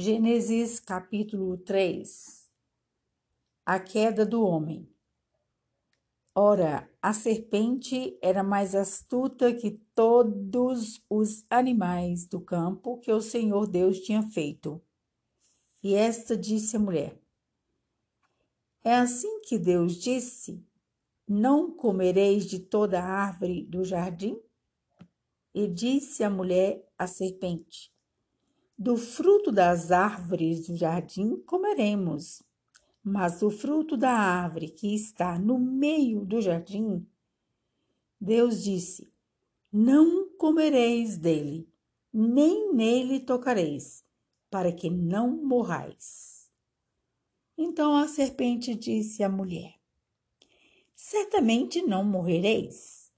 Gênesis capítulo 3 A queda do homem. Ora, a serpente era mais astuta que todos os animais do campo que o Senhor Deus tinha feito. E esta disse à mulher: É assim que Deus disse: Não comereis de toda árvore do jardim? E disse a mulher à serpente: do fruto das árvores do jardim comeremos, mas do fruto da árvore que está no meio do jardim, Deus disse: Não comereis dele, nem nele tocareis, para que não morrais. Então a serpente disse à mulher: Certamente não morrereis,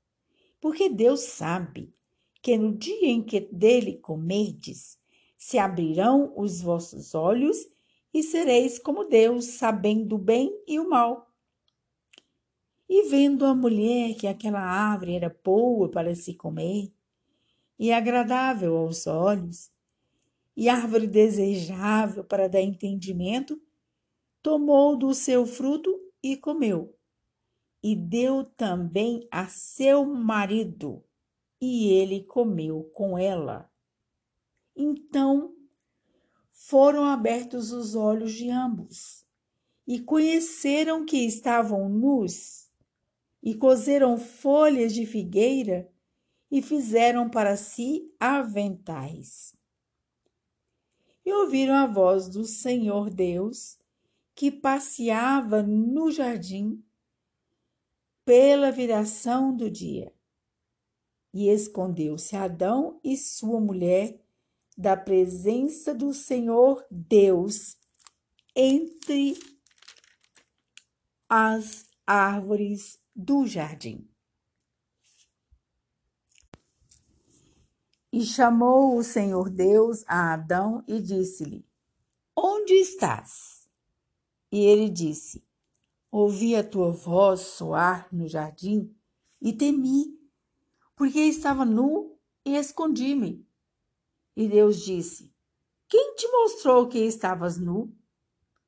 porque Deus sabe que no dia em que dele comerdes, se abrirão os vossos olhos e sereis como Deus, sabendo o bem e o mal. E vendo a mulher que aquela árvore era boa para se comer, e agradável aos olhos, e árvore desejável para dar entendimento, tomou do seu fruto e comeu. E deu também a seu marido, e ele comeu com ela. Então foram abertos os olhos de ambos e conheceram que estavam nus e cozeram folhas de figueira e fizeram para si aventais. E ouviram a voz do Senhor Deus que passeava no jardim pela viração do dia. E escondeu-se Adão e sua mulher da presença do Senhor Deus entre as árvores do jardim. E chamou o Senhor Deus a Adão e disse-lhe: Onde estás? E ele disse: Ouvi a tua voz soar no jardim e temi, porque estava nu e escondi-me. E Deus disse: Quem te mostrou que estavas nu?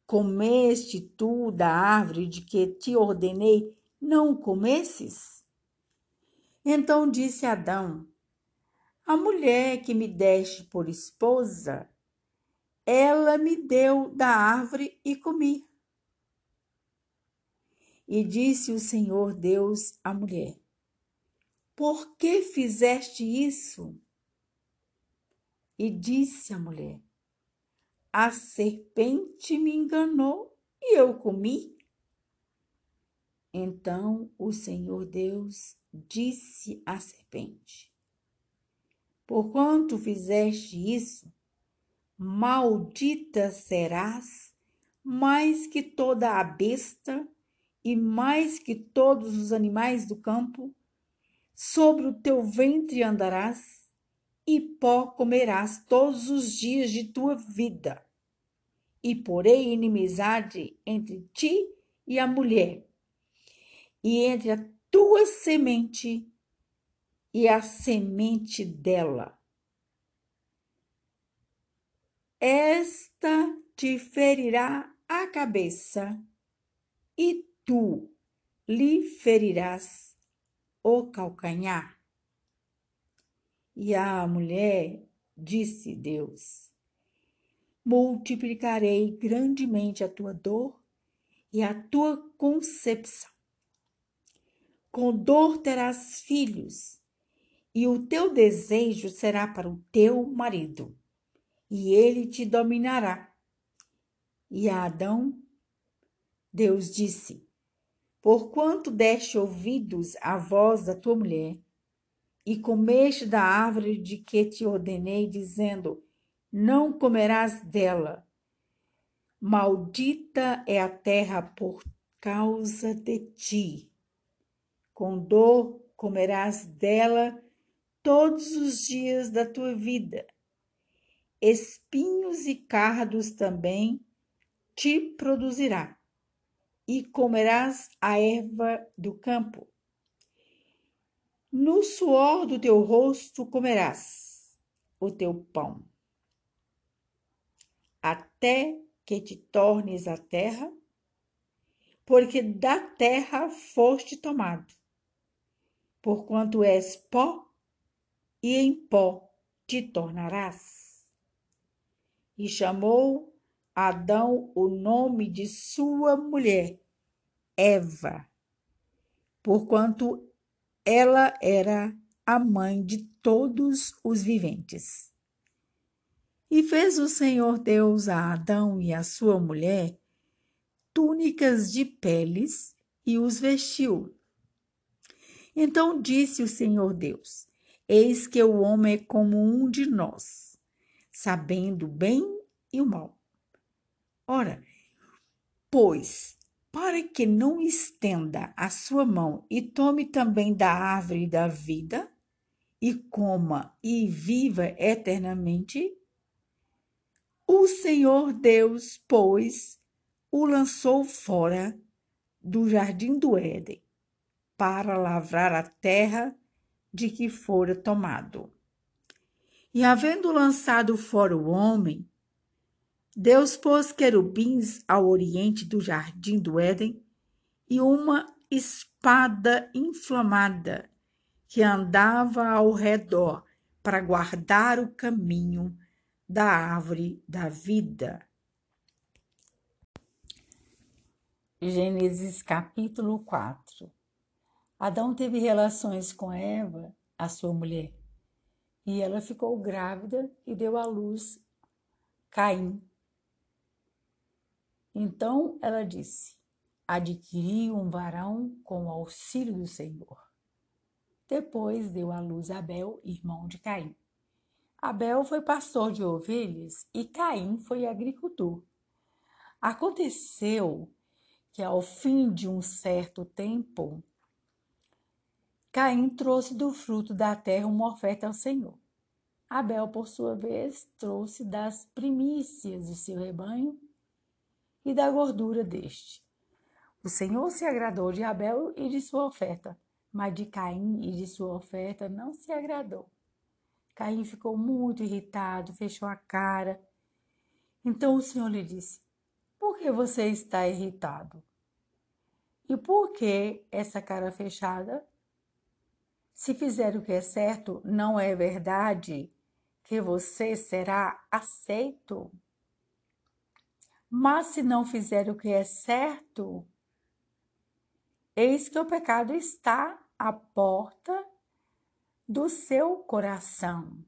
Comeste tu da árvore de que te ordenei não comesses? Então disse Adão: A mulher que me deste por esposa, ela me deu da árvore e comi. E disse o Senhor Deus à mulher: Por que fizeste isso? E disse a mulher: A serpente me enganou e eu comi. Então o Senhor Deus disse à serpente: Porquanto fizeste isso, maldita serás mais que toda a besta e mais que todos os animais do campo, sobre o teu ventre andarás e pó comerás todos os dias de tua vida. E porei inimizade entre ti e a mulher, e entre a tua semente e a semente dela. Esta te ferirá a cabeça, e tu lhe ferirás o calcanhar. E a mulher disse Deus: Multiplicarei grandemente a tua dor e a tua concepção. Com dor terás filhos, e o teu desejo será para o teu marido, e ele te dominará. E a Adão, Deus disse: Porquanto deste ouvidos à voz da tua mulher, e comeste da árvore de que te ordenei, dizendo: Não comerás dela. Maldita é a terra por causa de ti. Com dor comerás dela todos os dias da tua vida. Espinhos e cardos também te produzirá, e comerás a erva do campo no suor do teu rosto comerás o teu pão, até que te tornes a terra? Porque da terra foste tomado, porquanto és pó, e em pó te tornarás. E chamou Adão o nome de sua mulher, Eva, porquanto ela era a mãe de todos os viventes. E fez o Senhor Deus a Adão e a sua mulher túnicas de peles e os vestiu. Então disse o Senhor Deus: Eis que o homem é como um de nós, sabendo o bem e o mal. Ora, pois, para que não estenda a sua mão e tome também da árvore da vida, e coma e viva eternamente, o Senhor Deus, pois, o lançou fora do jardim do Éden, para lavrar a terra de que fora tomado. E havendo lançado fora o homem, Deus pôs querubins ao oriente do jardim do Éden e uma espada inflamada que andava ao redor para guardar o caminho da árvore da vida. Gênesis capítulo 4 Adão teve relações com Eva, a sua mulher, e ela ficou grávida e deu à luz Caim, então ela disse: Adquiri um varão com o auxílio do Senhor. Depois deu à luz Abel, irmão de Caim. Abel foi pastor de ovelhas e Caim foi agricultor. Aconteceu que, ao fim de um certo tempo, Caim trouxe do fruto da terra uma oferta ao Senhor. Abel, por sua vez, trouxe das primícias de seu rebanho e da gordura deste. O Senhor se agradou de Abel e de sua oferta, mas de Caim e de sua oferta não se agradou. Caim ficou muito irritado, fechou a cara. Então o Senhor lhe disse: Por que você está irritado? E por que essa cara fechada? Se fizer o que é certo, não é verdade que você será aceito? Mas se não fizer o que é certo, eis que o pecado está à porta do seu coração.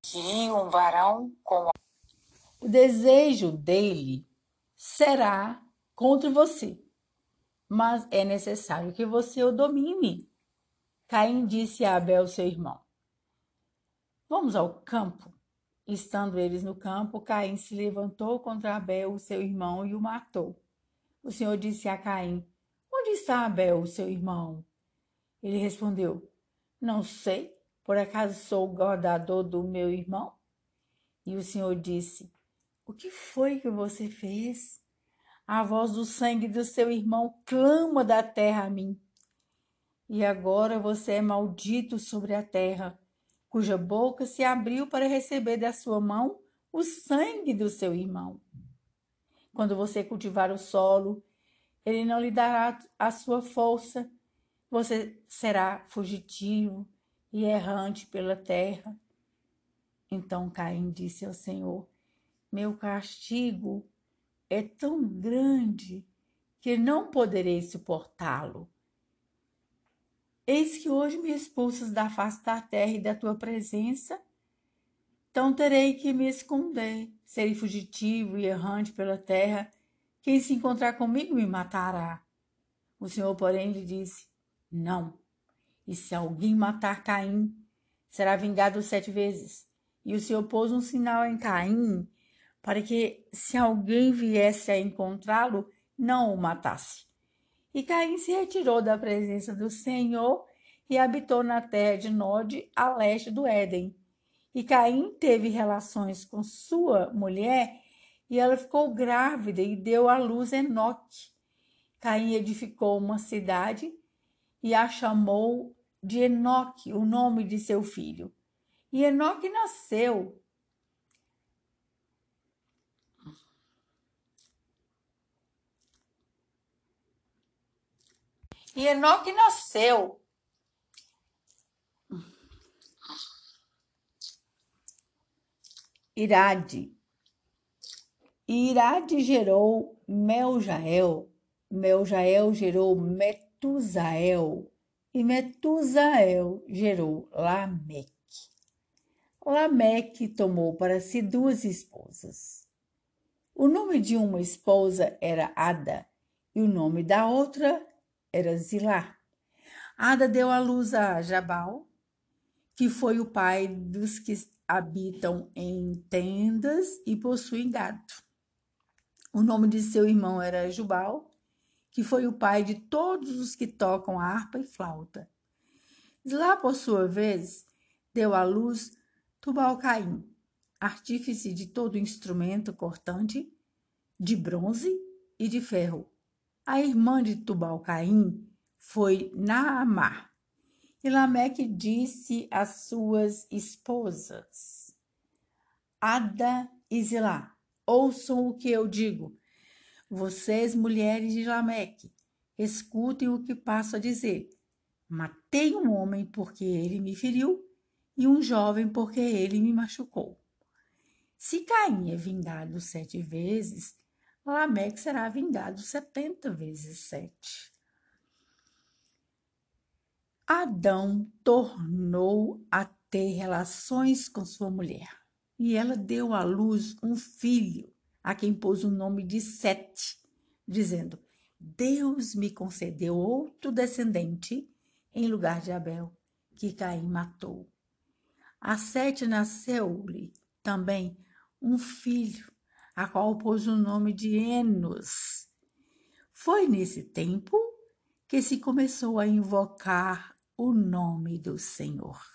Queria um varão com o desejo dele será contra você mas é necessário que você o domine. Caim disse a Abel, seu irmão: Vamos ao campo. Estando eles no campo, Caim se levantou contra Abel, seu irmão, e o matou. O Senhor disse a Caim: Onde está Abel, seu irmão? Ele respondeu: Não sei, por acaso sou o guardador do meu irmão? E o Senhor disse: O que foi que você fez? A voz do sangue do seu irmão clama da terra a mim. E agora você é maldito sobre a terra, cuja boca se abriu para receber da sua mão o sangue do seu irmão. Quando você cultivar o solo, ele não lhe dará a sua força, você será fugitivo e errante pela terra. Então Caim disse ao Senhor: Meu castigo é tão grande que não poderei suportá-lo. Eis que hoje me expulsas da face da terra e da tua presença, então terei que me esconder, serei fugitivo e errante pela terra. Quem se encontrar comigo me matará. O Senhor, porém, lhe disse: Não. E se alguém matar Caim, será vingado sete vezes. E o Senhor pôs um sinal em Caim para que, se alguém viesse a encontrá-lo, não o matasse. E Caim se retirou da presença do Senhor e habitou na terra de Nod, a leste do Éden. E Caim teve relações com sua mulher, e ela ficou grávida e deu à luz Enoque. Caim edificou uma cidade e a chamou de Enoque, o nome de seu filho. E Enoque nasceu E Enoque nasceu Irade. Irade gerou Meljael. Meljael gerou Metusael. E Metusael gerou Lameque. Lameque tomou para si duas esposas. O nome de uma esposa era Ada e o nome da outra era Zilá. Ada deu à luz a Jabal, que foi o pai dos que habitam em tendas e possuem gado. O nome de seu irmão era Jubal, que foi o pai de todos os que tocam harpa e flauta. Zilá, por sua vez, deu à luz Tubal-Caim, artífice de todo instrumento cortante, de bronze e de ferro, a irmã de Tubal-Caim foi Naamá. E Lameque disse às suas esposas, Ada e Zilá, ouçam o que eu digo. Vocês, mulheres de Lameque, escutem o que passo a dizer. Matei um homem porque ele me feriu e um jovem porque ele me machucou. Se Caim é vingado sete vezes, Lameque será vingado setenta vezes sete. Adão tornou a ter relações com sua mulher e ela deu à luz um filho, a quem pôs o nome de Sete, dizendo: Deus me concedeu outro descendente em lugar de Abel, que Caim matou. A Sete nasceu-lhe também um filho, a qual pôs o nome de Enos. Foi nesse tempo que se começou a invocar o nome do Senhor.